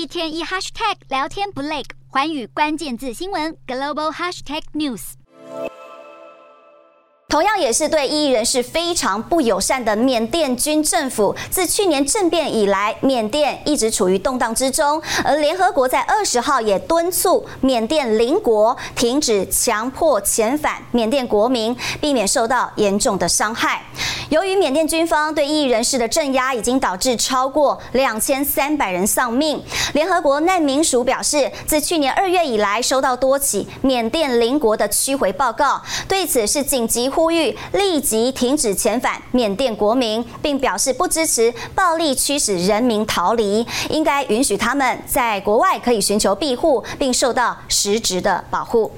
一天一 hashtag 聊天不累，寰宇关键字新闻 global hashtag news。同样也是对异议人士非常不友善的缅甸军政府，自去年政变以来，缅甸一直处于动荡之中。而联合国在二十号也敦促缅甸邻国停止强迫遣返缅甸国民，避免受到严重的伤害。由于缅甸军方对异议人士的镇压，已经导致超过两千三百人丧命。联合国难民署表示，自去年二月以来，收到多起缅甸邻国的驱回报告，对此是紧急呼吁立即停止遣返缅甸国民，并表示不支持暴力驱使人民逃离，应该允许他们在国外可以寻求庇护，并受到实质的保护。